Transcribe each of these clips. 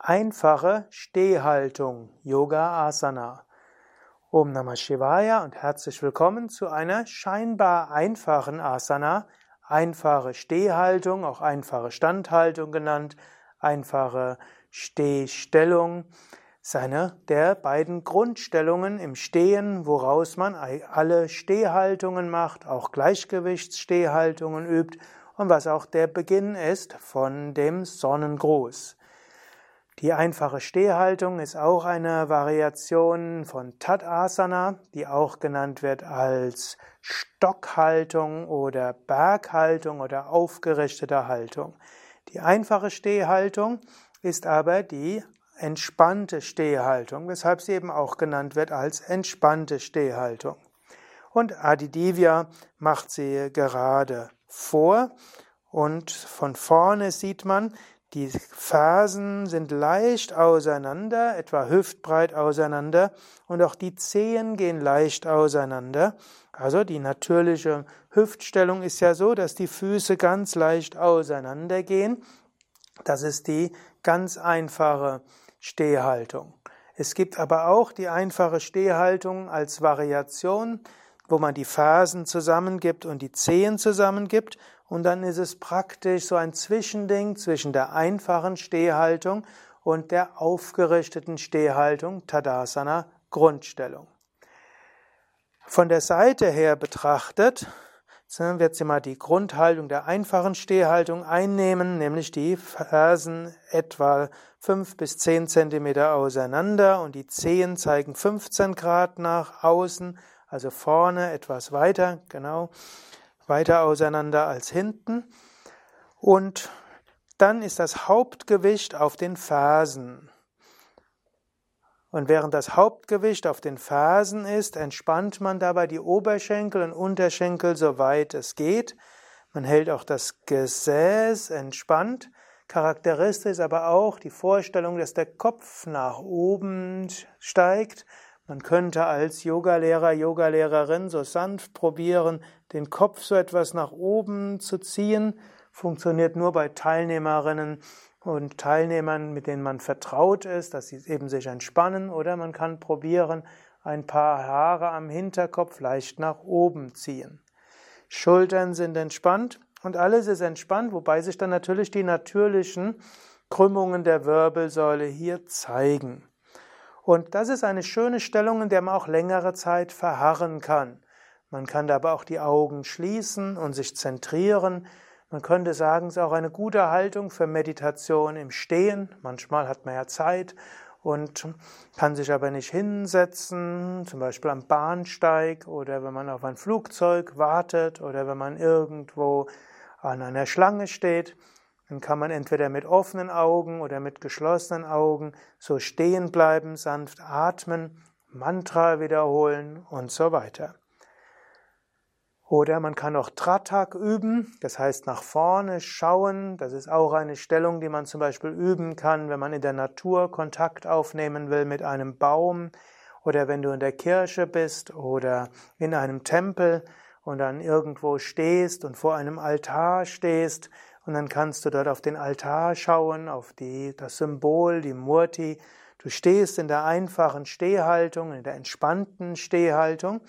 Einfache Stehhaltung, Yoga Asana. Om Namah Shivaya und herzlich willkommen zu einer scheinbar einfachen Asana, einfache Stehhaltung, auch einfache Standhaltung genannt, einfache Stehstellung, seine der beiden Grundstellungen im Stehen, woraus man alle Stehhaltungen macht, auch Gleichgewichtsstehhaltungen übt und was auch der Beginn ist von dem Sonnengruß. Die einfache Stehhaltung ist auch eine Variation von Tadasana, die auch genannt wird als Stockhaltung oder Berghaltung oder aufgerichtete Haltung. Die einfache Stehhaltung ist aber die entspannte Stehhaltung, weshalb sie eben auch genannt wird als entspannte Stehhaltung. Und Adidivya macht sie gerade vor und von vorne sieht man, die Fersen sind leicht auseinander, etwa hüftbreit auseinander, und auch die Zehen gehen leicht auseinander. Also die natürliche Hüftstellung ist ja so, dass die Füße ganz leicht auseinander gehen. Das ist die ganz einfache Stehhaltung. Es gibt aber auch die einfache Stehhaltung als Variation, wo man die Fersen zusammengibt und die Zehen zusammengibt und dann ist es praktisch so ein Zwischending zwischen der einfachen Stehhaltung und der aufgerichteten Stehhaltung, Tadasana, Grundstellung. Von der Seite her betrachtet, wird sie mal die Grundhaltung der einfachen Stehhaltung einnehmen, nämlich die Fersen etwa fünf bis zehn Zentimeter auseinander und die Zehen zeigen 15 Grad nach außen, also vorne etwas weiter, genau weiter auseinander als hinten. Und dann ist das Hauptgewicht auf den Fersen. Und während das Hauptgewicht auf den Fersen ist, entspannt man dabei die Oberschenkel und Unterschenkel soweit es geht. Man hält auch das Gesäß entspannt. Charakteristisch ist aber auch die Vorstellung, dass der Kopf nach oben steigt man könnte als Yogalehrer, Yogalehrerin so sanft probieren, den Kopf so etwas nach oben zu ziehen. Funktioniert nur bei Teilnehmerinnen und Teilnehmern, mit denen man vertraut ist, dass sie eben sich entspannen. Oder man kann probieren, ein paar Haare am Hinterkopf leicht nach oben ziehen. Schultern sind entspannt und alles ist entspannt, wobei sich dann natürlich die natürlichen Krümmungen der Wirbelsäule hier zeigen. Und das ist eine schöne Stellung, in der man auch längere Zeit verharren kann. Man kann dabei auch die Augen schließen und sich zentrieren. Man könnte sagen, es ist auch eine gute Haltung für Meditation im Stehen. Manchmal hat man ja Zeit und kann sich aber nicht hinsetzen, zum Beispiel am Bahnsteig oder wenn man auf ein Flugzeug wartet oder wenn man irgendwo an einer Schlange steht. Dann kann man entweder mit offenen Augen oder mit geschlossenen Augen so stehen bleiben, sanft atmen, Mantra wiederholen und so weiter. Oder man kann auch Tratak üben, das heißt nach vorne schauen. Das ist auch eine Stellung, die man zum Beispiel üben kann, wenn man in der Natur Kontakt aufnehmen will mit einem Baum oder wenn du in der Kirche bist oder in einem Tempel und dann irgendwo stehst und vor einem Altar stehst und dann kannst du dort auf den Altar schauen, auf die, das Symbol, die Murti. Du stehst in der einfachen Stehhaltung, in der entspannten Stehhaltung,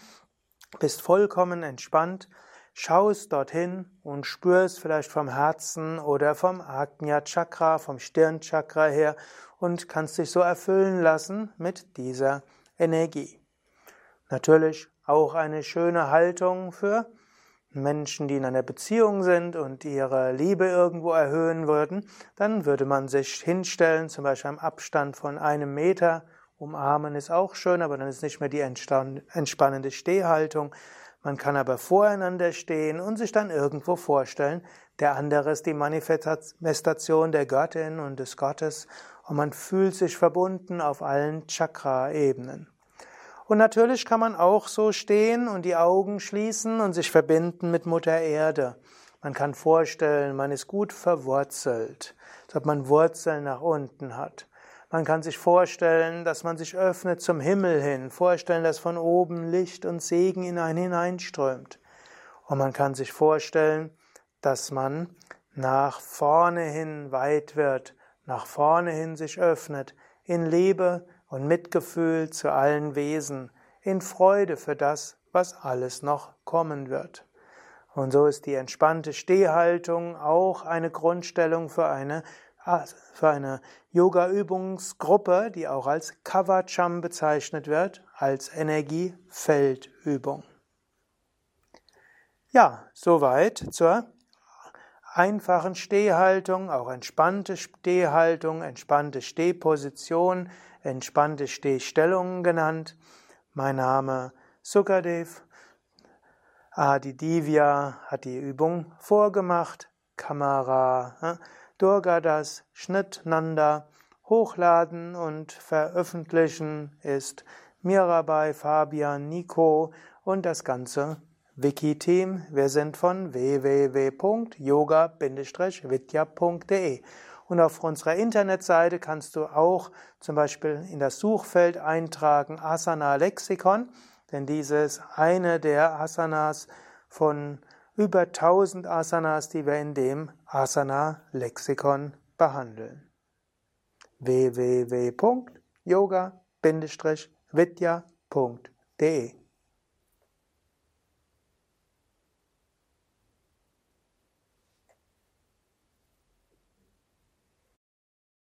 bist vollkommen entspannt, schaust dorthin und spürst vielleicht vom Herzen oder vom Agnya Chakra, vom Stirnchakra her und kannst dich so erfüllen lassen mit dieser Energie. Natürlich auch eine schöne Haltung für Menschen, die in einer Beziehung sind und ihre Liebe irgendwo erhöhen würden, dann würde man sich hinstellen, zum Beispiel am Abstand von einem Meter. Umarmen ist auch schön, aber dann ist nicht mehr die entspannende Stehhaltung. Man kann aber voreinander stehen und sich dann irgendwo vorstellen, der andere ist die Manifestation der Göttin und des Gottes und man fühlt sich verbunden auf allen Chakra-Ebenen. Und natürlich kann man auch so stehen und die Augen schließen und sich verbinden mit Mutter Erde. Man kann vorstellen, man ist gut verwurzelt, ob man Wurzeln nach unten hat. Man kann sich vorstellen, dass man sich öffnet zum Himmel hin, vorstellen, dass von oben Licht und Segen in einen hineinströmt. Und man kann sich vorstellen, dass man nach vorne hin weit wird, nach vorne hin sich öffnet, in Liebe und Mitgefühl zu allen Wesen, in Freude für das, was alles noch kommen wird. Und so ist die entspannte Stehhaltung auch eine Grundstellung für eine, für eine Yoga-Übungsgruppe, die auch als Kavacham bezeichnet wird, als Energiefeldübung. Ja, soweit zur einfachen Stehhaltung, auch entspannte Stehhaltung, entspannte Stehposition, entspannte Stehstellung genannt. Mein Name Sukadev. Adi Divya hat die Übung vorgemacht. Kamera ne? Durgadas Schnitt Nanda. Hochladen und veröffentlichen ist Mirabai, Fabian, Nico und das Ganze Wiki-Team. Wir sind von www.yoga-vidya.de. Und auf unserer Internetseite kannst du auch zum Beispiel in das Suchfeld eintragen Asana Lexikon, denn dieses eine der Asanas von über 1000 Asanas, die wir in dem Asana Lexikon behandeln. www.yoga-vidya.de